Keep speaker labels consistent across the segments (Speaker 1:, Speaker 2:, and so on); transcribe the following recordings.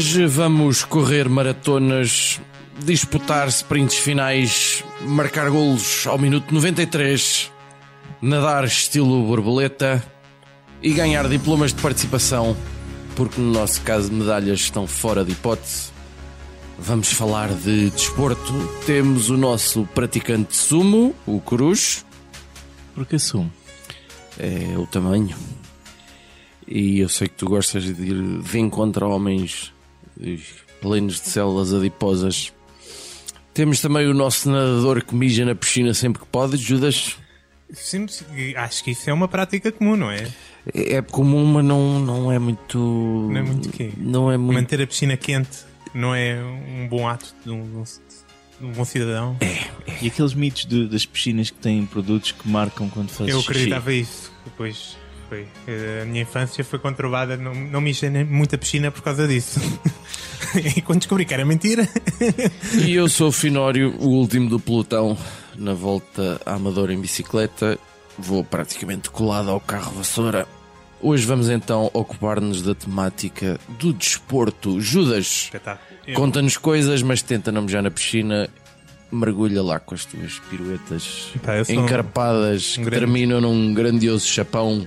Speaker 1: hoje vamos correr maratonas, disputar sprints finais, marcar golos ao minuto 93, nadar estilo borboleta e ganhar diplomas de participação, porque no nosso caso medalhas estão fora de hipótese. Vamos falar de desporto. Temos o nosso praticante de sumo, o Cruz,
Speaker 2: Porque assumo.
Speaker 1: é o tamanho. E eu sei que tu gostas de ir de encontro a homens plenos de células adiposas. Temos também o nosso nadador que mija na piscina sempre que pode, Judas.
Speaker 3: Sim, acho que isso é uma prática comum, não é?
Speaker 1: É é comum, mas não, não é muito.
Speaker 3: Não é muito quê?
Speaker 1: Não é muito.
Speaker 3: Manter a piscina quente não é um bom ato de um, de um bom cidadão.
Speaker 2: E aqueles mitos de- das piscinas que têm produtos que marcam quando fazes
Speaker 3: Eu
Speaker 2: xixi?
Speaker 3: acreditava isso. Depois foi. eh, A minha infância foi conturbada. Não, não me enchei muita piscina por causa disso. e quando descobri que era mentira.
Speaker 1: E eu sou o Finório, o último do pelotão, na volta à Amadora em bicicleta. Vou praticamente colado ao carro vassoura. Hoje vamos então ocupar-nos da temática do desporto. Judas.
Speaker 3: Eu-
Speaker 1: conta-nos coisas, mas tenta não mejar na piscina. Mergulha lá com as tuas piruetas
Speaker 3: Pá, sou um-
Speaker 1: encarpadas que
Speaker 3: grande-
Speaker 1: terminam num grandioso chapão.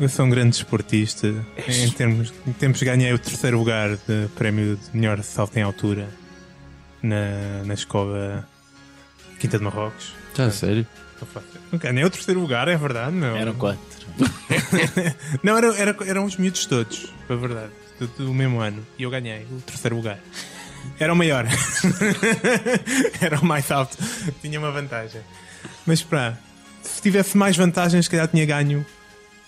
Speaker 3: Eu sou um grande desportista. Em termos, em tempos ganhei o terceiro lugar de prémio de melhor salto em altura na, na escola Quinta de Marrocos.
Speaker 1: Tá, sério?
Speaker 3: Eu faço- Ganhei o terceiro lugar, é verdade, não?
Speaker 2: Eram quatro.
Speaker 3: Não, era, era- eram os miúdos todos, é verdade. Do, do mesmo ano. E eu ganhei o terceiro lugar. Era o maior. era o mais alto. Tinha uma vantagem. Mas pá, se tivesse mais vantagens, se calhar tinha ganho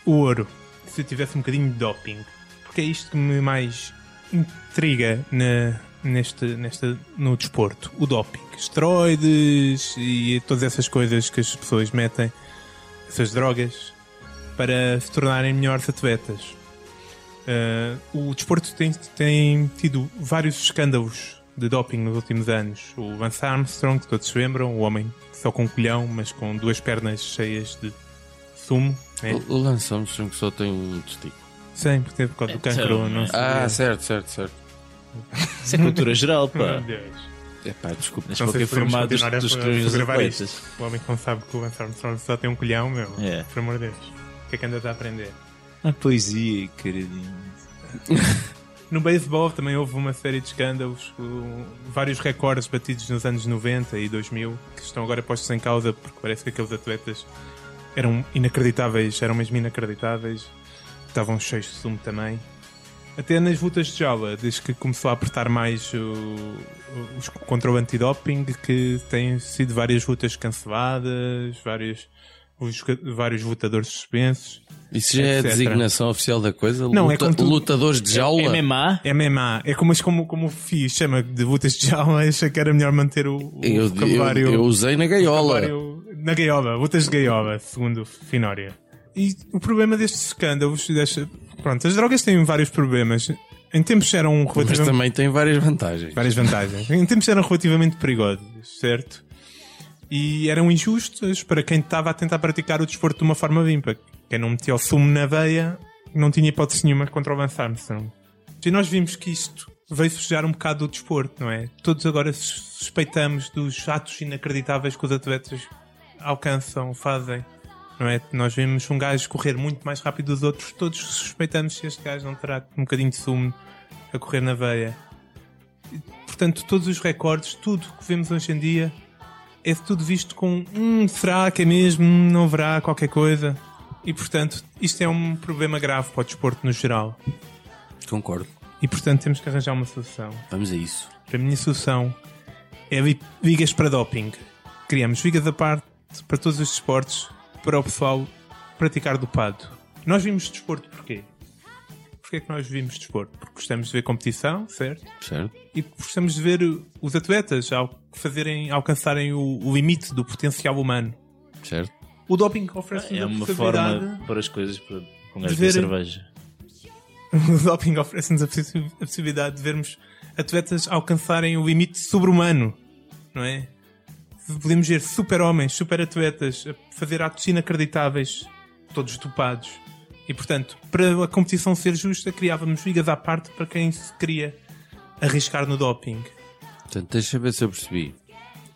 Speaker 3: o ouro. Se eu tivesse um bocadinho de doping. Porque é isto que me mais intriga na, neste, neste, no desporto. O doping. Esteroides e todas essas coisas que as pessoas metem. Essas drogas para se tornarem melhores atletas. Uh, o desporto tem, tem tido vários escândalos de doping nos últimos anos. O Lance Armstrong, que todos se lembram, o homem só com um colhão, mas com duas pernas cheias de sumo. Né?
Speaker 1: O, o Lance Armstrong só tem um testículo.
Speaker 3: Sim, porque teve por causa do
Speaker 2: Então,
Speaker 3: cancro. Não sei.
Speaker 1: Ah, certo, certo, certo.
Speaker 2: Isso é cultura geral,
Speaker 3: Meu
Speaker 2: pá.
Speaker 3: Deus.
Speaker 1: Epá, desculpa.
Speaker 2: Mas qualquer formato dos, dos
Speaker 3: gravar
Speaker 2: atletas.
Speaker 3: O homem que não sabe que o Lance Armstrong só tem um colhão, meu.
Speaker 2: É.
Speaker 3: Por amor de Deus. O que é que andas a aprender?
Speaker 2: A poesia, queridinho.
Speaker 3: No beisebol também houve uma série de escândalos, vários recordes batidos nos anos 90 e 2000 que estão agora postos em causa porque parece que aqueles atletas eram inacreditáveis, eram mesmo inacreditáveis, estavam cheios de sumo também. Até nas lutas de jaula, desde que começou a apertar mais o, os contra o antidoping, que têm sido várias lutas canceladas, vários, os vários lutadores suspensos.
Speaker 1: Isso já é a
Speaker 3: etc.
Speaker 1: designação oficial da coisa?
Speaker 3: Não, é
Speaker 1: Luta-
Speaker 3: como tu-
Speaker 1: Lutadores de jaula?
Speaker 2: MMA?
Speaker 3: MMA. É como, como, como o FI chama de lutas de jaula, achei que era melhor manter o, o
Speaker 1: Eu, eu,
Speaker 3: vocabulário,
Speaker 1: eu usei na gaiola.
Speaker 3: Na gaiola, lutas de gaiola, segundo o Finória. E o problema destes escândalos, desta, pronto, as drogas têm vários problemas. Em tempos eram
Speaker 1: Mas
Speaker 3: relativamente
Speaker 1: também tem várias vantagens.
Speaker 3: várias vantagens. Em tempos eram relativamente perigosos, certo? E eram injustas para quem estava a tentar praticar o desporto de uma forma limpa. Quem não metia o sumo na veia não tinha hipótese nenhuma contra o Lance Armstrong. E nós vimos que isto veio sujar um bocado do desporto, não é? Todos agora sus- suspeitamos dos atos inacreditáveis que os atletas alcançam, fazem. Não é? Nós vemos um gajo correr muito mais rápido dos outros, todos suspeitamos se este gajo não terá um bocadinho de sumo a correr na veia. Portanto, todos os recordes, tudo que vemos hoje em dia, é tudo visto com hum, será que é mesmo? Não haverá qualquer coisa? E portanto, isto é um problema grave para o desporto no geral.
Speaker 1: Concordo.
Speaker 3: E portanto, temos que arranjar uma solução.
Speaker 1: Vamos a isso.
Speaker 3: Para a minha solução é vi- vigas para doping. Criamos vigas à parte para todos os desportos para o pessoal praticar dopado. Nós vimos desporto porquê? Porquê é que nós vimos desporto? Porque gostamos de ver competição, certo?
Speaker 1: Certo?
Speaker 3: e gostamos de ver os atletas ao fazerem, alcançarem o, o limite do potencial humano.
Speaker 1: Certo?
Speaker 3: O doping oferece
Speaker 2: É uma
Speaker 3: a possibilidade
Speaker 2: forma para as coisas para com
Speaker 3: De ver-
Speaker 2: cerveja.
Speaker 3: o doping oferece-nos a, possi- a possibilidade de vermos atletas alcançarem o limite sobre-humano, não é? Podemos ver super-homens, super-atletas a fazer atos inacreditáveis, todos dopados. E, portanto, para a competição ser justa, criávamos ligas à parte para quem se queria arriscar no doping.
Speaker 1: Portanto, deixa ver se eu percebi.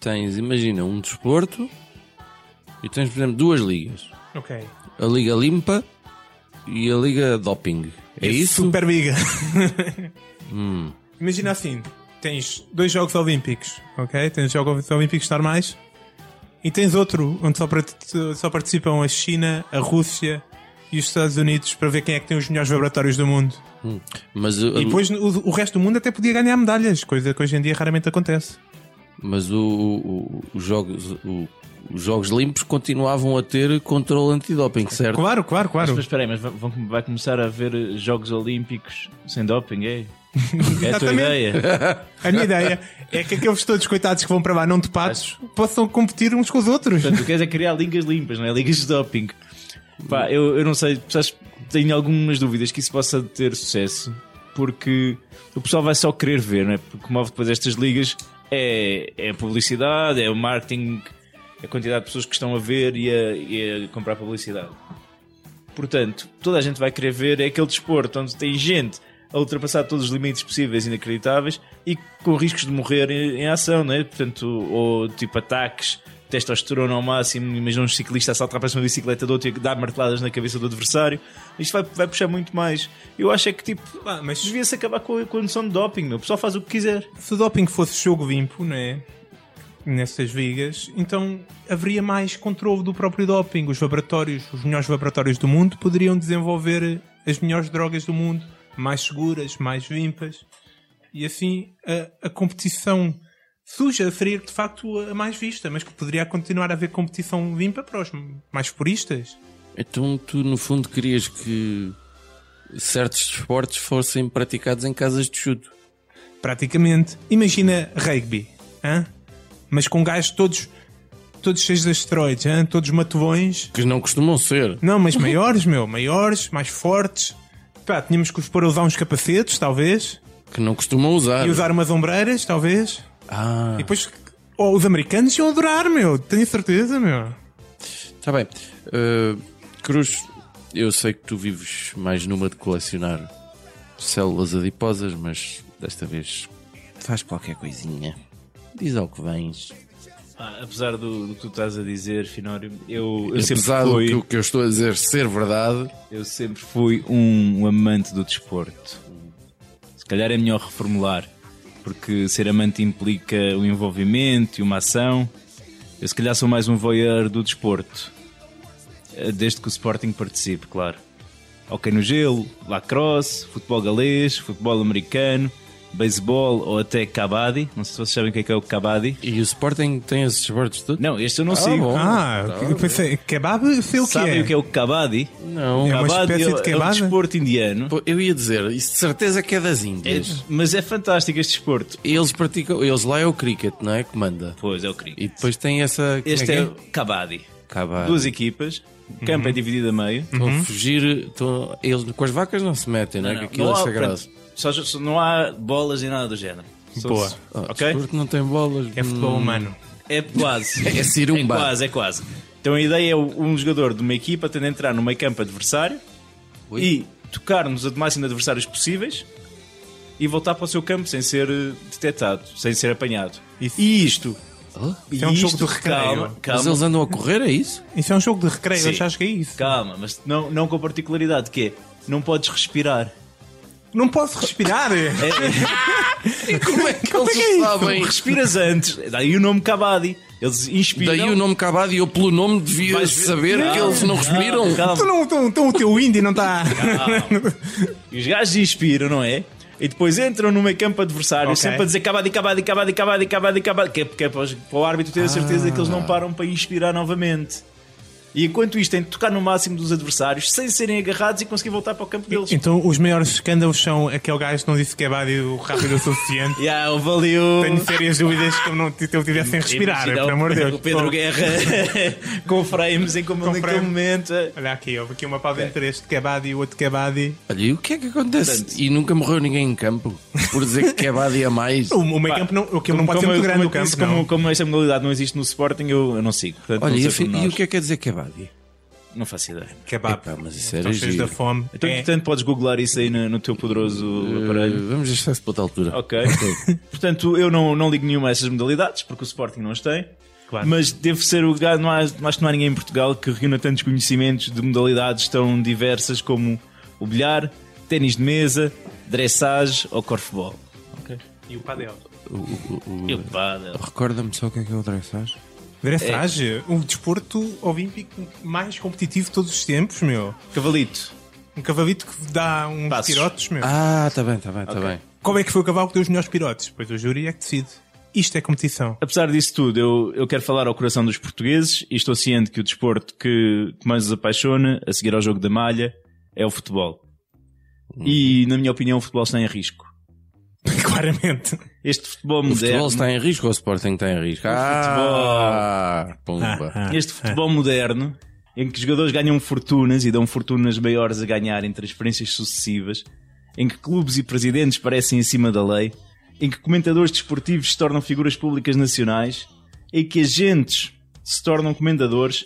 Speaker 1: Tens, imagina, um desporto e tens, por exemplo, duas ligas.
Speaker 3: Ok.
Speaker 1: A Liga Limpa e a Liga Doping. É isso?
Speaker 3: Super liga. Imagina assim: tens dois Jogos Olímpicos, ok? Tens Jogos Olímpicos normais e tens outro onde só, só participam a China, a Rússia e os Estados Unidos para ver quem é que tem os melhores laboratórios do mundo.
Speaker 1: Mas, uh,
Speaker 3: E depois o, o resto do mundo até podia ganhar medalhas, coisa que hoje em dia raramente acontece.
Speaker 1: mas o, o- os, jogos, o- os Jogos Limpos continuavam a ter controle antidoping, certo?
Speaker 3: Claro, claro, claro.
Speaker 2: Mas espera aí, mas vão- vai começar a haver Jogos Olímpicos sem doping, é? É a tua ideia?
Speaker 3: A minha ideia é que aqueles todos coitados que vão para lá não topados possam competir uns com os outros.
Speaker 2: Portanto, tu queres é criar ligas limpas, não é? Ligas de doping. Pá, eu, eu não sei, sabes, tenho algumas dúvidas que isso possa ter sucesso, porque o pessoal vai só querer ver, não é? Porque move depois estas ligas é, é a publicidade, é o marketing, a quantidade de pessoas que estão a ver e a, e a comprar publicidade. Portanto, toda a gente vai querer ver é aquele desporto onde tem gente a ultrapassar todos os limites possíveis inacreditáveis e com riscos de morrer em, em ação, não é? Portanto, ou tipo ataques, testosterona ao máximo, imagina um ciclista a saltar para cima da bicicleta do outro e dar marteladas na cabeça do adversário. Isto vai, vai puxar muito mais. Eu acho é que tipo,
Speaker 3: Pá, mas
Speaker 2: devia-se acabar com a, com a noção de doping, meu. O pessoal faz o que quiser.
Speaker 3: se o doping fosse jogo limpo, não é? Nessas ligas, então haveria mais controle do próprio doping. Os laboratórios, os melhores laboratórios do mundo, poderiam desenvolver as melhores drogas do mundo, mais seguras, mais limpas, e assim a, a competição suja seria de facto a mais vista, mas que poderia continuar a haver competição limpa para os mais puristas.
Speaker 1: Então tu, no fundo, querias que certos desportos fossem praticados em casas de chuto.
Speaker 3: praticamente. Imagina rugby, hã? mas com gajos todos, todos cheios de asteroides, hã? todos matuvões.
Speaker 1: Que não costumam ser.
Speaker 3: Não, mas maiores, meu, maiores, mais fortes. Pá, tínhamos que os pôr a usar uns capacetes, talvez,
Speaker 1: Que não costumam usar.
Speaker 3: e usar umas ombreiras, talvez.
Speaker 1: Ah,
Speaker 3: E depois, oh, os americanos iam adorar, meu, tenho certeza, meu.
Speaker 1: está bem. Uh, Cruz, eu sei que tu vives mais numa de colecionar células adiposas, mas desta vez faz qualquer coisinha. Diz ao que vens.
Speaker 2: Ah, apesar do, do que tu estás a dizer, Finório, eu, eu sempre
Speaker 1: Apesar do
Speaker 2: fui.
Speaker 1: que eu estou a dizer ser verdade,
Speaker 2: Eu sempre fui um, um amante do desporto. Se calhar é melhor reformular, porque ser amante implica o envolvimento e uma ação. Eu se calhar sou mais um voyeur do desporto. Eh, Desde que o Sporting participe, claro. Ok no gelo, lacrosse, futebol galês, futebol americano, beisebol ou até kabaddi. Não sei se vocês sabem o que é, que é o kabaddi.
Speaker 1: e o Sporting tem esses esportes todos?
Speaker 2: Não, este eu não
Speaker 1: Ah,
Speaker 2: sigo.
Speaker 1: bom.
Speaker 3: Ah,
Speaker 1: tá
Speaker 3: eu pensei, kebab, sei o que
Speaker 2: Sabem
Speaker 3: é.
Speaker 2: o que é o kabaddi?
Speaker 1: Não.
Speaker 3: É uma
Speaker 2: Kabaddi
Speaker 3: espécie de
Speaker 2: é, é um
Speaker 3: kebab?
Speaker 2: desporto indiano.
Speaker 1: Pô, Eu ia dizer, isso de certeza que é das
Speaker 2: É-
Speaker 1: Índias.
Speaker 2: mas é fantástico este desporto.
Speaker 1: Eles praticam, eles lá é o cricket, não é? Que manda.
Speaker 2: Pois é o cricket.
Speaker 1: E depois tem essa.
Speaker 2: Este
Speaker 1: é,
Speaker 2: é
Speaker 1: que
Speaker 2: o Kabaddi.
Speaker 1: Acaba.
Speaker 2: Duas equipas, o campo é dividido a meio.
Speaker 1: Estão a fugir. Estão, eles com as vacas não se metem, não é?
Speaker 2: Não,
Speaker 1: aquilo
Speaker 2: não
Speaker 1: é
Speaker 2: há-
Speaker 1: sagrado.
Speaker 2: só, só não há bolas e nada do género. Só-
Speaker 3: Boa.
Speaker 1: Ah,
Speaker 2: ok?
Speaker 1: desporto não tem bolas.
Speaker 3: É futebol
Speaker 1: Hum,
Speaker 3: humano.
Speaker 2: É quase.
Speaker 1: É cirumba.
Speaker 2: É quase, é quase. Então a ideia é o- um jogador de uma equipa tem de entrar no meio campo adversário
Speaker 1: Ui.
Speaker 2: e tocar nos máximo de adversários possíveis e voltar para o seu campo sem ser eh, detectado, sem ser apanhado.
Speaker 3: Isso.
Speaker 2: E isto. E
Speaker 3: é um jogo de recreio.
Speaker 2: Calma,
Speaker 1: Mas
Speaker 2: calma.
Speaker 1: eles andam a correr, é isso?
Speaker 3: Isso é um jogo de recreio,
Speaker 2: Sim.
Speaker 3: eu já acho que é isso.
Speaker 2: Calma, mas não, não com a particularidade que é não podes respirar.
Speaker 3: Não posso respirar.
Speaker 2: É,
Speaker 1: Como é que eles
Speaker 3: é isso?
Speaker 1: sabem?
Speaker 2: respiras antes. Daí o nome Kabaddi. Eles inspiram.
Speaker 1: Daí o nome Cabado e eu pelo nome devia
Speaker 2: Vais ver-
Speaker 1: saber que eles não respiram.
Speaker 2: Calma.
Speaker 3: Tu não, então, então o teu indie não está.
Speaker 2: E os gajos inspiram, não é? E depois entram no meio campo adversário,
Speaker 3: Ok.
Speaker 2: sempre a dizer Kabaddi, Kabaddi, Kabaddi, Kabaddi, Kabaddi, Kabaddi, que é, que é para, o árbitro ter a certeza que eles
Speaker 1: Ah.
Speaker 2: não param para inspirar novamente. E enquanto isto tem de tocar no máximo dos adversários sem serem agarrados e conseguir voltar para o campo deles.
Speaker 3: Então os maiores escândalos são aquele gajo que não disse que é bádio rápido o suficiente.
Speaker 2: Yeah, o...
Speaker 3: Tenho sérias dúvidas que eu não ele tivesse sem respirar, por amor de Deus.
Speaker 2: O Pedro Guerra com frames em como
Speaker 3: Com
Speaker 2: ele naquele momento.
Speaker 3: Olha aqui, houve aqui uma pausa entre este que é bádio e o outro que é bádio.
Speaker 1: Olha, e o que é que acontece?
Speaker 2: Portanto-
Speaker 1: E nunca morreu ninguém em campo por dizer que é Badi a mais.
Speaker 3: O, o meio campo não, o campo não pode ser muito grande
Speaker 2: como,
Speaker 3: campo,
Speaker 2: como, como esta modalidade não existe no Sporting, eu, eu não sigo. Portanto,
Speaker 1: Olha,
Speaker 2: não,
Speaker 1: e, e o que é que quer dizer que
Speaker 2: não faço ideia.
Speaker 3: Kebab.
Speaker 1: Epá, mas isso era
Speaker 3: cheios da fome.
Speaker 2: Então,
Speaker 3: É.
Speaker 2: portanto, podes googlar isso aí no, no teu poderoso aparelho.
Speaker 1: Uh, vamos deixar isso para outra altura.
Speaker 2: Ok. Portanto, eu não, não ligo nenhuma a essas modalidades, porque o Sporting não as tem.
Speaker 3: Claro.
Speaker 2: Mas deve ser o lugar, não há, acho que não há ninguém em Portugal que reúna tantos conhecimentos de modalidades tão diversas como o bilhar, ténis de mesa, dressage ou corfball. Ok.
Speaker 3: E o padel.
Speaker 1: O- o- o-
Speaker 2: E o.
Speaker 1: Recorda-me só o que é que é o dressage.
Speaker 3: Dressage, o desporto olímpico mais competitivo de todos os tempos, meu.
Speaker 2: Cavalito.
Speaker 3: Um cavalito que dá uns
Speaker 2: Passos.
Speaker 3: pirotes, meu.
Speaker 1: Ah, tá bem, tá bem, tá
Speaker 2: Ok.
Speaker 1: bem.
Speaker 3: Qual é que foi o cavalo que deu os melhores pirotes? Pois o júri é que decide. Isto é competição.
Speaker 2: Apesar disso tudo, eu, eu quero falar ao coração dos portugueses e estou ciente que o desporto que que mais os apaixona, a seguir ao jogo da malha, é o futebol. E, na minha opinião, o futebol está em risco.
Speaker 3: Claramente.
Speaker 2: Este futebol
Speaker 1: O
Speaker 2: moderno.
Speaker 1: futebol está em risco ou o Sporting está em risco? Ah, pumba.
Speaker 3: Ah, ah.
Speaker 2: Este futebol moderno, em que jogadores ganham fortunas e dão fortunas maiores a ganhar em transferências sucessivas, em que clubes e presidentes parecem acima da lei, em que comentadores desportivos se tornam figuras públicas nacionais, em que agentes se tornam comentadores,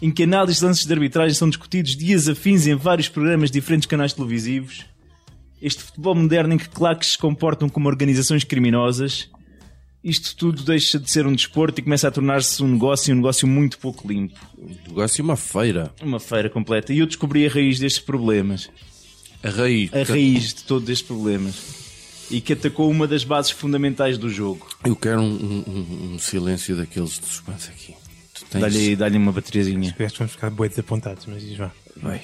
Speaker 2: em que análises de lances de arbitragem são discutidos dias afins em vários programas de diferentes canais televisivos, este futebol moderno em que claques se comportam como organizações criminosas, isto tudo deixa de ser um desporto e começa a tornar-se um negócio e um negócio muito pouco limpo.
Speaker 1: Um negócio e uma feira.
Speaker 2: Uma feira completa. E eu descobri a raiz destes problemas.
Speaker 1: A raiz.
Speaker 2: A raiz de todos estes problemas. E que atacou uma das bases fundamentais do jogo.
Speaker 1: Eu quero um, um- um silêncio daqueles de suspense aqui. Tens...
Speaker 2: Dá-lhe dá uma bateriazinha.
Speaker 3: Que vamos ficar boi desapontados, mas diz vá.
Speaker 1: Vai.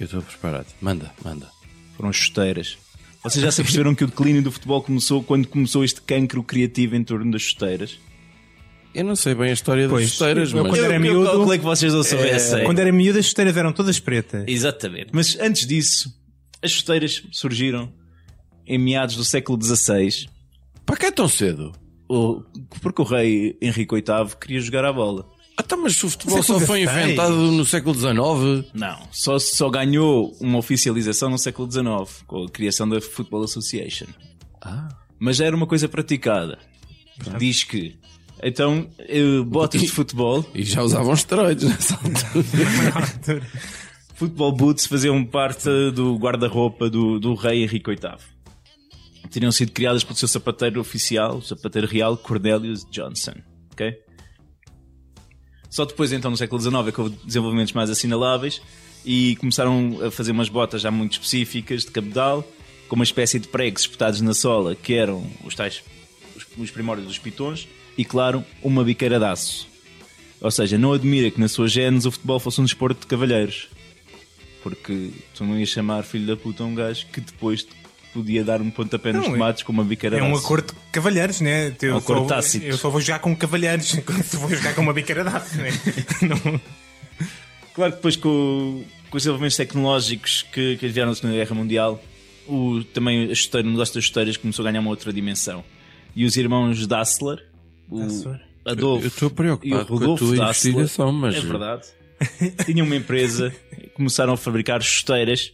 Speaker 1: Eu estou preparado. Manda, manda.
Speaker 2: Foram chuteiras. Vocês já se aperceberam que o declínio do futebol começou quando começou este cancro criativo em torno das chuteiras?
Speaker 1: Eu não sei bem a história
Speaker 3: Pois,
Speaker 1: das chuteiras,
Speaker 3: eu
Speaker 1: mas...
Speaker 3: quando era
Speaker 2: eu,
Speaker 3: miúdo-
Speaker 2: eu calculei que vocês não soubessem.
Speaker 3: Quando era miúdo, as chuteiras eram todas pretas.
Speaker 2: Exatamente. Mas antes disso, as chuteiras surgiram em meados do século XVI,
Speaker 1: Para que é tão cedo?
Speaker 2: porque o rei Henrique VIII queria jogar a bola.
Speaker 1: Ah, tá, mas o futebol
Speaker 3: Século
Speaker 1: só foi inventado no século XIX.
Speaker 2: Não, só, só ganhou uma oficialização no século XIX, com a criação da Football Association.
Speaker 1: Ah.
Speaker 2: Mas já era uma coisa praticada. Diz que. Então, eh, botas de futebol,
Speaker 1: E já usavam esteroides nessa altura.
Speaker 2: futebol boots faziam parte do guarda-roupa do, do rei Henrique VIII. Teriam sido criadas pelo seu sapateiro oficial, o sapateiro real Cornelius Johnson. ok? Só depois, então, no século XIX, é que houve desenvolvimentos mais assinaláveis e começaram a fazer umas botas já muito específicas de cabedal, com uma espécie de pregos espetados na sola, que eram os tais, os, os primórdios dos pitons, e claro, uma biqueira de aço. Ou seja, não admira que na sua genes o futebol fosse um desporto de cavalheiros. Porque tu não ias chamar filho da puta um gajo que depois podia dar um pontapé nos
Speaker 3: Não, é-
Speaker 2: tomates com uma biqueira
Speaker 3: É um acordo de cavalheiros, né? Eu,
Speaker 2: um acordo
Speaker 3: só,
Speaker 2: tácito.
Speaker 3: eu só vou jogar com cavalheiros, se vou jogar com uma de aço, né? Não-
Speaker 2: Claro que depois com, com os desenvolvimentos tecnológicos que, que vieram na Segunda Guerra Mundial, o, também a chuteira, o negócio das chuteiras começou a ganhar uma outra dimensão. E os irmãos Dassler, o
Speaker 3: Dassler?
Speaker 2: Adolfo
Speaker 1: Eu estou
Speaker 2: e o
Speaker 1: preocupado com a tua
Speaker 2: Dassler,
Speaker 1: investigação, mas...
Speaker 2: é verdade, tinham uma empresa, começaram a fabricar chuteiras,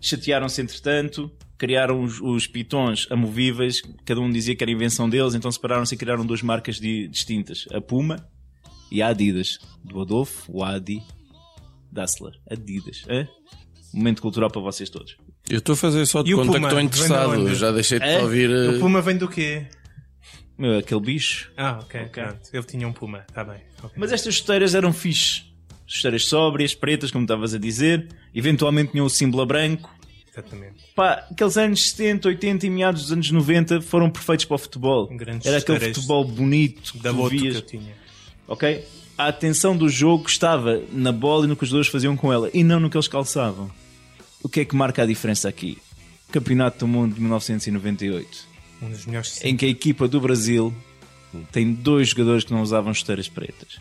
Speaker 2: chatearam-se entretanto, criaram os, os pitons amovíveis, cada um dizia que era invenção deles, então separaram-se e criaram duas marcas di- distintas, a Puma e a Adidas, do Adolfo, o Adi Dassler, Adidas. hã? Momento cultural para vocês todos.
Speaker 1: Eu estou a fazer só de
Speaker 3: E o
Speaker 1: conta
Speaker 3: Puma?
Speaker 1: que estou
Speaker 3: Vem de
Speaker 1: interessado. Eu já deixei de
Speaker 2: É?
Speaker 1: ouvir.
Speaker 3: O
Speaker 1: eh,
Speaker 3: puma vem do quê?
Speaker 2: Meu, aquele bicho.
Speaker 3: Ah, ok, pronto. Ele tinha um puma, está bem. ok.
Speaker 2: Mas estas chuteiras eram fixe. Chuteiras sóbrias, pretas, como estavas a dizer. Eventualmente tinham o símbolo a branco.
Speaker 3: Exatamente.
Speaker 2: Pá, aqueles anos 70, 80 e meados dos anos 90 foram perfeitos para o futebol.
Speaker 3: Grandes
Speaker 2: Era aquele futebol bonito que
Speaker 3: Da que
Speaker 2: vias.
Speaker 3: eu tinha.
Speaker 2: Ok? A atenção do jogo estava na bola e no que os jogadores faziam com ela e não no que eles calçavam. O que é que marca a diferença aqui? Campeonato do Mundo de 1998,
Speaker 3: Um dos melhores
Speaker 2: em que a equipa do Brasil tem dois jogadores que não usavam chuteiras pretas.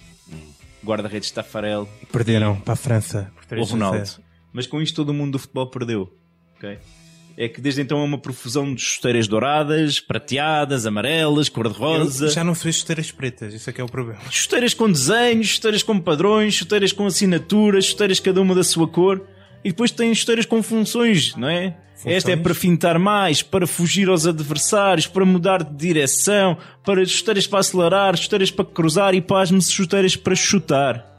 Speaker 2: guarda-redes Tafarel
Speaker 3: Perderam para a França por
Speaker 2: ou
Speaker 3: 3 a
Speaker 2: Ronaldo.
Speaker 3: 0.
Speaker 2: Mas com isto todo o mundo do futebol perdeu. Ok? É que desde então é uma profusão de chuteiras douradas, prateadas, amarelas, cor-de-rosa.
Speaker 3: Já não vê chuteiras pretas, isso é que é o problema.
Speaker 2: Chuteiras com desenhos, chuteiras com padrões, chuteiras com assinaturas, chuteiras cada uma da sua cor. E depois tem chuteiras com funções, não é?
Speaker 3: Funções?
Speaker 2: Esta é para fintar mais, para fugir aos adversários, para mudar de direção, para chuteiras para acelerar, chuteiras para cruzar e pasme-se chuteiras para chutar.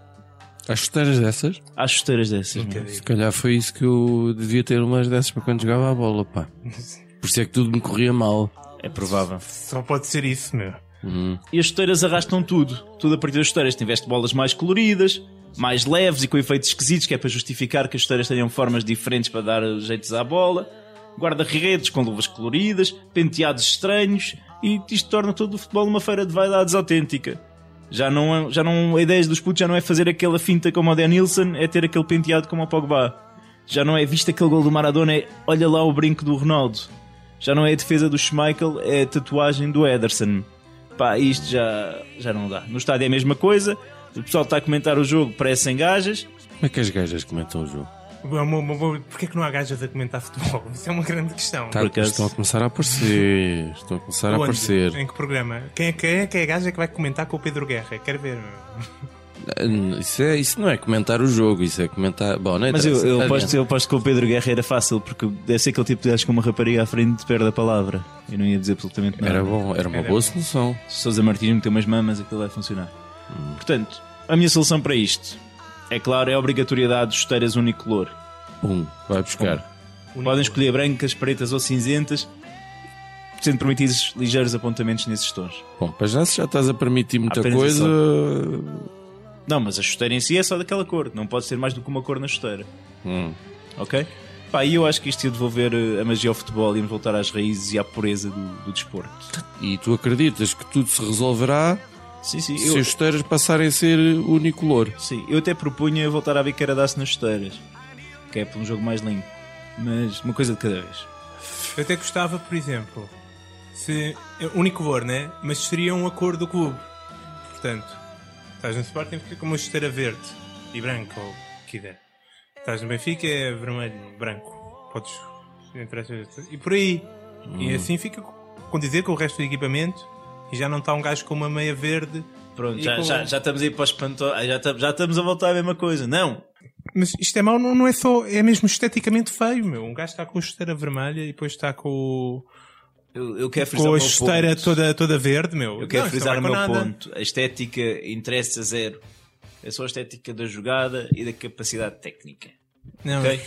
Speaker 1: Há chuteiras dessas?
Speaker 2: Há chuteiras dessas. não?
Speaker 1: Se calhar foi isso que eu devia ter umas dessas para quando jogava a bola, pá. Por isso é que tudo me corria mal.
Speaker 2: É provável.
Speaker 3: Só pode ser isso, meu.
Speaker 2: E as chuteiras arrastam tudo. Tudo a partir das chuteiras. Tiveste bolas mais coloridas, mais leves e com efeitos esquisitos, que é para justificar que as chuteiras tenham formas diferentes para dar jeitos à bola. Guarda-redes com luvas coloridas, penteados estranhos, e isto torna todo o futebol uma feira de vaidades autêntica. Já não, é- já não, a ideia dos putos já não é fazer aquela finta como o Dan Nilsson, é ter aquele penteado como o Pogba. Já não é visto aquele gol do Maradona, é olha lá o brinco do Ronaldo. Já não é a defesa do Schmeichel, é a tatuagem do Ederson. Pá, isto já, já não dá. No estádio é a mesma coisa. O pessoal está a comentar o jogo, parecem gajas.
Speaker 1: Como é que as gajas comentam o jogo?
Speaker 3: É uma- uma boa- Porquê que não há gajas a comentar futebol? Isso é uma grande questão.
Speaker 1: Tá,
Speaker 2: Por acaso-
Speaker 1: estão a começar a aparecer. Estão a começar a
Speaker 3: Onde?
Speaker 1: aparecer.
Speaker 3: Em que programa? Quem é, quem é que é a gaja que vai comentar com o Pedro Guerra? Quero ver.
Speaker 1: Isso, é, isso não é comentar o jogo, isso é comentar. Bom, não
Speaker 2: Mas eu, eu,
Speaker 1: Adiante.
Speaker 2: aposto, eu aposto que o Pedro Guerra era fácil, porque deve ser aquele tipo de gajo com uma rapariga à frente perde a palavra. Eu não ia dizer absolutamente nada.
Speaker 1: Era bom, era uma
Speaker 3: Era
Speaker 1: boa
Speaker 3: bom.
Speaker 1: solução.
Speaker 2: Se Sousa Martins meter umas mamas, aquilo vai funcionar. Portanto, a minha solução para isto é claro, é a obrigatoriedade de chuteiras unicolor.
Speaker 1: Pum, vai buscar.
Speaker 2: Podem escolher brancas, pretas ou cinzentas, sendo permitidos ligeiros apontamentos nesses tons.
Speaker 1: Bom, para já se já estás a permitir muita
Speaker 2: Apenas
Speaker 1: coisa.
Speaker 2: Não, mas a chuteira em si é só daquela cor, não pode ser mais do que uma cor na chuteira.
Speaker 1: Hum.
Speaker 2: Ok? Pá, e eu acho que isto ia devolver eh, a magia ao futebol e voltar às raízes e à pureza do, do desporto.
Speaker 1: E tu acreditas que tudo se resolverá
Speaker 2: Sim, sim.
Speaker 1: se
Speaker 2: Eu,
Speaker 1: os chuteiras passarem a ser unicolor.
Speaker 2: sim, eu até propunha voltar a biqueira-daço nas chuteiras, que é para um jogo mais limpo. Mas uma coisa de cada vez.
Speaker 3: Eu até gostava, por exemplo, se. é Unicolor, né? Mas seria um acordo do clube. Portanto, estás no Sporting fica com uma chuteira verde e branco, ou o que der. Estás no Benfica é vermelho, branco. Podes. não interessa. E por aí. E assim fica com dizer com o resto do equipamento e já não está um gajo com uma meia verde.
Speaker 2: Pronto, já,
Speaker 3: com-
Speaker 2: já, já estamos aí para os espanto... ah, já, já estamos a voltar à mesma coisa. Não!
Speaker 3: Mas isto é mau, não, não é só. É mesmo esteticamente feio, meu. Um gajo está com a chuteira vermelha e depois está com, o-
Speaker 2: Eu, eu quero frisar
Speaker 3: com
Speaker 2: o
Speaker 3: a chuteira
Speaker 2: ponto.
Speaker 3: toda, toda verde, meu.
Speaker 2: Eu quero
Speaker 3: Não,
Speaker 2: frisar o meu
Speaker 3: nada.
Speaker 2: ponto. A estética interessa zero. É só a estética da jogada e da capacidade técnica.
Speaker 3: Não,
Speaker 2: Ok?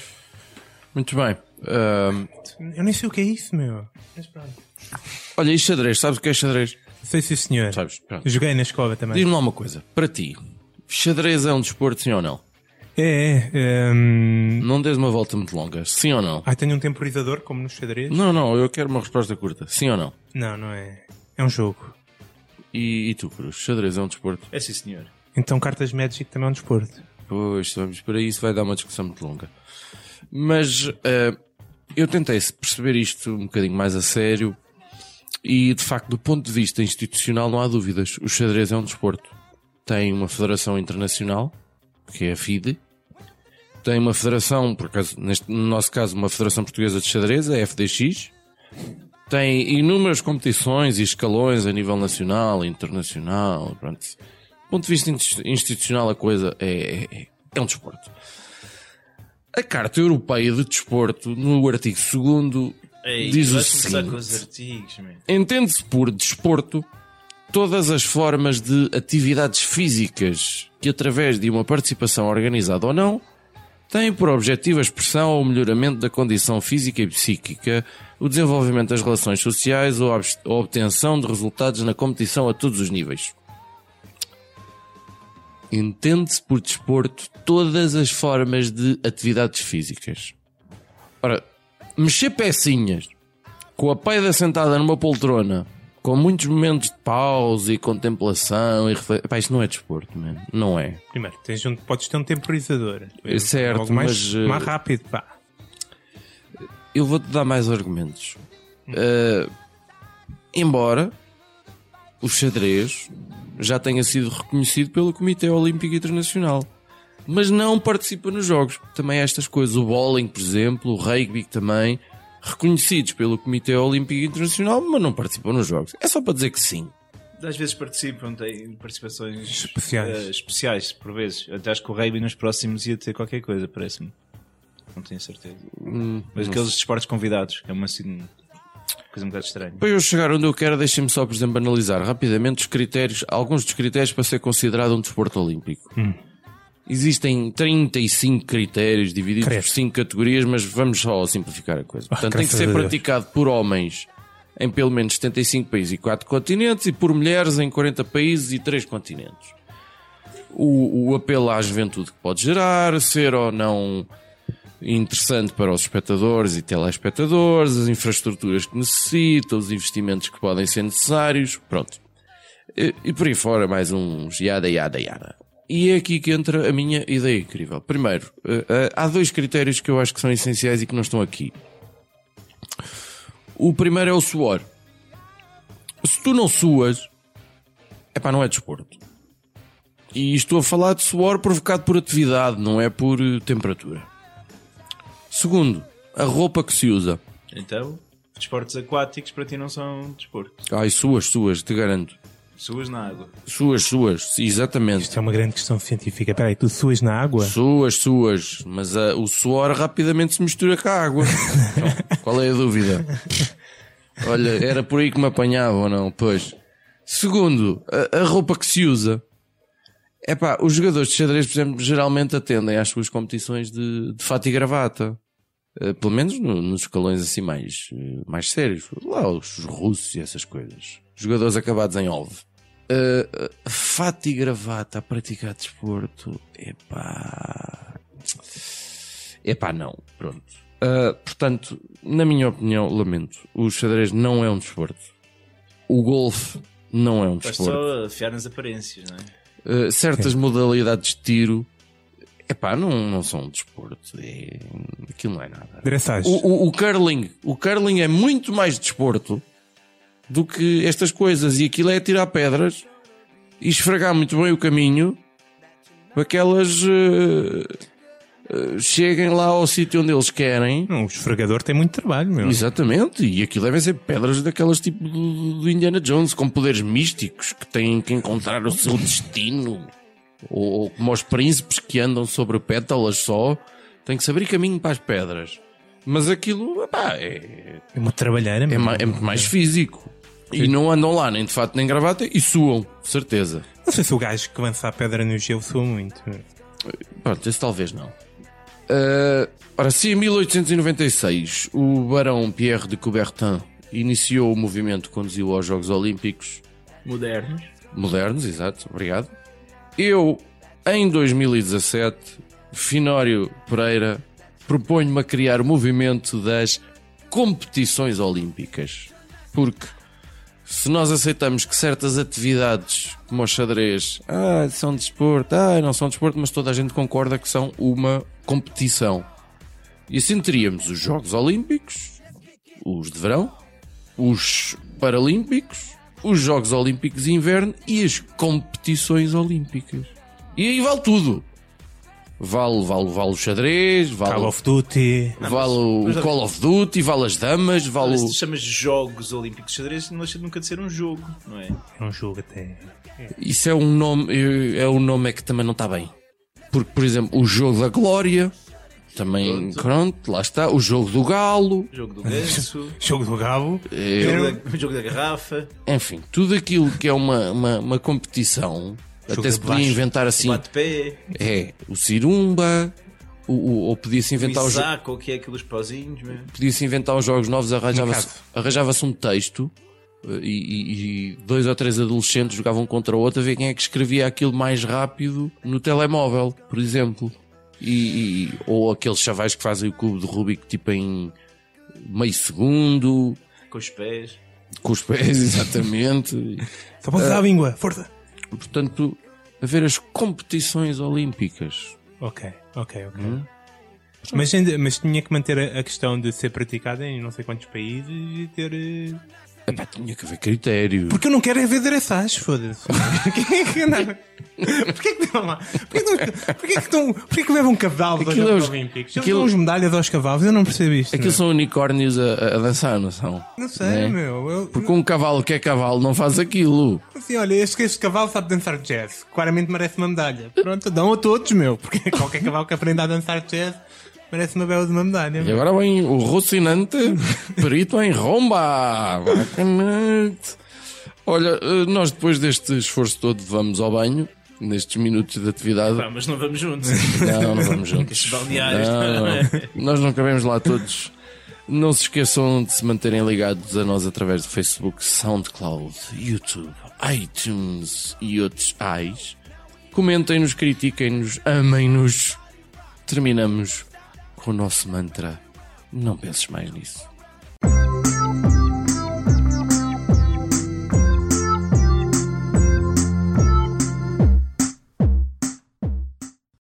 Speaker 1: Muito bem. Ahm,
Speaker 3: Eu nem sei o que é isso, meu. Mas pronto.
Speaker 1: olha, e xadrez? Sabes o que é xadrez?
Speaker 3: Sei sim, senhor.
Speaker 1: Sabes? Pronto.
Speaker 3: Joguei na escola também.
Speaker 1: Diz-me lá uma coisa. Para ti, xadrez é um desporto, sim ou não?
Speaker 3: É, é. hum,
Speaker 1: Não des uma volta muito longa. Sim ou não?
Speaker 3: Ah, tenho um temporizador, como no xadrez?
Speaker 1: Não, não, eu quero uma resposta curta. Sim ou não?
Speaker 3: Não, não é. É um jogo.
Speaker 1: E, e tu, Cruz? Xadrez é um desporto?
Speaker 2: É sim, senhor.
Speaker 3: Então cartas Magic também é um desporto.
Speaker 1: Pois, vamos para isso, vai dar uma discussão muito longa. Mas eh, eu tentei perceber isto um bocadinho mais a sério e, de facto, do ponto de vista institucional, não há dúvidas. O xadrez é um desporto. Tem uma federação internacional, que é a FIDE. Tem uma federação, por acaso, neste, no nosso caso, uma federação portuguesa de xadrez, a FDX. Tem inúmeras competições e escalões a nível nacional internacional. Pronto. Do ponto de vista insti- institucional, a coisa é, é, é um desporto. A Carta Europeia de Desporto, no artigo 2
Speaker 2: Ei,
Speaker 1: diz o seguinte: entende-se por desporto todas as formas de atividades físicas que, através de uma participação organizada ou não, têm por objetivo a expressão ou o melhoramento da condição física e psíquica, o desenvolvimento das relações sociais ou a obtenção de resultados na competição a todos os níveis. Entende-se por desporto todas as formas de atividades físicas. Ora, mexer pecinhas com a peida sentada numa poltrona, com muitos momentos de pausa e contemplação e reflexão. Pá, isto não é desporto, man. não é.
Speaker 3: Primeiro, tens um, podes ter um temporizador.
Speaker 1: É certo,
Speaker 3: mais,
Speaker 1: mas, eh,
Speaker 3: mais rápido, pá.
Speaker 1: Eu vou-te dar mais argumentos. Uh, embora o xadrez já tenha sido reconhecido pelo Comitê Olímpico Internacional. Mas não participa nos jogos. Também há estas coisas. O bowling, por exemplo, o rugby também, reconhecidos pelo Comitê Olímpico Internacional, mas não participam nos jogos. É só para dizer que sim.
Speaker 2: Às vezes participam, têm participações
Speaker 3: Especiais.
Speaker 2: eh, especiais, por vezes. Eu até acho que o rugby nos próximos ia ter qualquer coisa, parece-me. Não tenho certeza.
Speaker 1: Hum,
Speaker 2: Mas aqueles desportos convidados, que é uma assim, coisa um bocado estranha.
Speaker 1: Para eu chegar onde eu quero, deixem-me só, por exemplo, analisar rapidamente os critérios, alguns dos critérios para ser considerado um desporto olímpico. Existem 35 critérios divididos
Speaker 3: Credo.
Speaker 1: por 5 categorias, mas vamos só simplificar a coisa. Portanto, tem que ser praticado por homens em pelo menos 75 países e 4 continentes e por mulheres em 40 países e 3 continentes. O, o apelo à juventude que pode gerar, ser ou não interessante para os espectadores e telespectadores, as infraestruturas que necessita, os investimentos que podem ser necessários, pronto. E, e por aí fora mais uns yada, yada, yada. E é aqui que entra a minha ideia incrível. Primeiro, eh, eh, há dois critérios que eu acho que são essenciais e que não estão aqui. O primeiro é o suor. Se tu não suas, é pá, não é desporto. E estou a falar de suor provocado por atividade, não é por eh, temperatura. Segundo, a roupa que se usa.
Speaker 2: Então, desportos aquáticos para ti não são desporto.
Speaker 1: Ai, suas, suas, te garanto.
Speaker 2: Suas na água.
Speaker 1: Suas, suas, exatamente.
Speaker 3: Isto é uma grande questão científica. Espera aí, tu suas na água?
Speaker 1: Suas, suas. Mas ah, o suor rapidamente se mistura com a água. Então, qual é a dúvida? Olha, era por aí que me apanhava ou não? Pois. Segundo, a, a roupa que se usa. É pá, os jogadores de xadrez, por exemplo, geralmente atendem às suas competições de, de fato e gravata. Eh, pelo menos no- nos escalões assim mais, eh, mais sérios. Lá os russos e essas coisas. Jogadores acabados em OV. Uh, uh, fato e gravata a praticar desporto, epá. Epá, não. Pronto. Uh, portanto, na minha opinião, lamento. O xadrez não é um desporto. O golfe não é um
Speaker 2: Estás
Speaker 1: desporto.
Speaker 2: só afiar nas aparências, não é?
Speaker 1: Uh, certas modalidades de tiro, epá, não, não são um desporto. É... Aquilo não é nada. O, o, o curling, o curling é muito mais desporto do que estas coisas. E aquilo é tirar pedras e esfregar muito bem o caminho para que elas eh, eh, cheguem lá ao sítio onde eles querem.
Speaker 3: O esfregador tem muito trabalho, meu.
Speaker 1: Exatamente, e aquilo devem ser pedras daquelas tipo do, do Indiana Jones, com poderes místicos que têm que encontrar o seu destino. Ou, ou como os príncipes que andam sobre pétalas só, têm que se abrir caminho para as pedras. Mas aquilo, epá, é,
Speaker 3: É uma trabalheira,
Speaker 1: é, ma- é muito mais físico. E não andam lá nem de fato nem gravata e suam, de certeza.
Speaker 3: Não sei se o gajo que lança a pedra no gelo soa muito.
Speaker 1: Pronto, esse talvez não. Ah, ora, se em 1896 o barão Pierre de Coubertin iniciou o movimento que conduziu aos Jogos Olímpicos
Speaker 2: Modernos.
Speaker 1: modernos, exato, obrigado. Eu, em 2017, Finório Pereira, proponho-me a criar o movimento das competições olímpicas. Porque se nós aceitamos que certas atividades, como o xadrez, ah, são desporto, ah, não são desporto, mas toda a gente concorda que são uma competição. E assim teríamos os Jogos Olímpicos, os de verão, os Paralímpicos, os Jogos Olímpicos de Inverno e as competições olímpicas. E aí vale tudo. Vale, vale, vale o xadrez, vale,
Speaker 3: Call of Duty.
Speaker 1: vale o Call of Duty, vale as damas, vale o...
Speaker 2: se tu chamas de Jogos Olímpicos de Xadrez, não deixa nunca de ser um jogo, não é?
Speaker 3: É um jogo até.
Speaker 1: Isso é um nome, é um nome é que também não está bem. Porque, por exemplo, o jogo da Glória, também, pronto, lá está, o jogo do Galo,
Speaker 2: Jogo do ganso,
Speaker 3: Jogo do Gabo.
Speaker 1: é,
Speaker 2: jogo, da, jogo da garrafa,
Speaker 1: enfim, tudo aquilo que é uma, uma, uma competição, até se podia
Speaker 3: baixo.
Speaker 1: inventar assim,
Speaker 2: bate-pé,
Speaker 1: é, o Cirumba, o, o- ou podia-se
Speaker 2: o
Speaker 1: inventar os,
Speaker 2: Isaac, ou o que é aqueles pauzinhos, mesmo.
Speaker 1: podia-se inventar os jogos novos, arranjava-se arranjava um texto eh, e, e- e dois ou três adolescentes jogavam contra o outro a ver quem é que escrevia aquilo mais rápido no telemóvel, por exemplo. E, e- ou aqueles chavais que fazem o cubo de Rubik tipo em meio segundo,
Speaker 2: com os pés.
Speaker 1: com os pés, exatamente.
Speaker 3: Só pode usar a língua. Força.
Speaker 1: Portanto, haver as competições olímpicas.
Speaker 3: Ok, ok, ok. Mas, ainda- mas tinha que manter a, a questão de ser praticada em não sei quantos países e ter.
Speaker 1: Epá, tinha que haver critério.
Speaker 3: Porque eu não quero é ver direçais, foda-se. É que anda? Porquê que não lá? Porquê que, não- porquê que, estão- porquê que levam um cavalo
Speaker 1: Aquilo é
Speaker 3: Jogos
Speaker 1: os-
Speaker 3: Olímpicos? Eles
Speaker 1: aquilo-
Speaker 3: dão uns medalhas aos cavalos, eu não percebo isto.
Speaker 1: Aquilo
Speaker 3: meu.
Speaker 1: são unicórnios a, a dançar, não são?
Speaker 3: Não sei,
Speaker 1: né?
Speaker 3: meu. Eu,
Speaker 1: Porque um cavalo que é cavalo não faz aquilo.
Speaker 3: assim, olha, este, este cavalo sabe dançar jazz. Claramente merece uma medalha. Pronto, dão a todos, meu. Porque qualquer cavalo que aprenda a dançar jazz merece uma bela de uma medalha.
Speaker 1: E
Speaker 3: meu.
Speaker 1: agora vem o Rocinante perito em romba. Bacanote. Olha, eh, nós depois deste esforço todo vamos ao banho, nestes minutos de atividade.
Speaker 2: Pá, mas não vamos juntos.
Speaker 1: Não, não vamos juntos.
Speaker 2: Balneários.
Speaker 1: Não, não. Nós não cabemos lá todos. Não se esqueçam de se manterem ligados a nós através do Facebook, SoundCloud, YouTube, iTunes e outros ais. Comentem-nos, critiquem-nos, amem-nos. Terminamos com o nosso mantra: não penses mais nisso.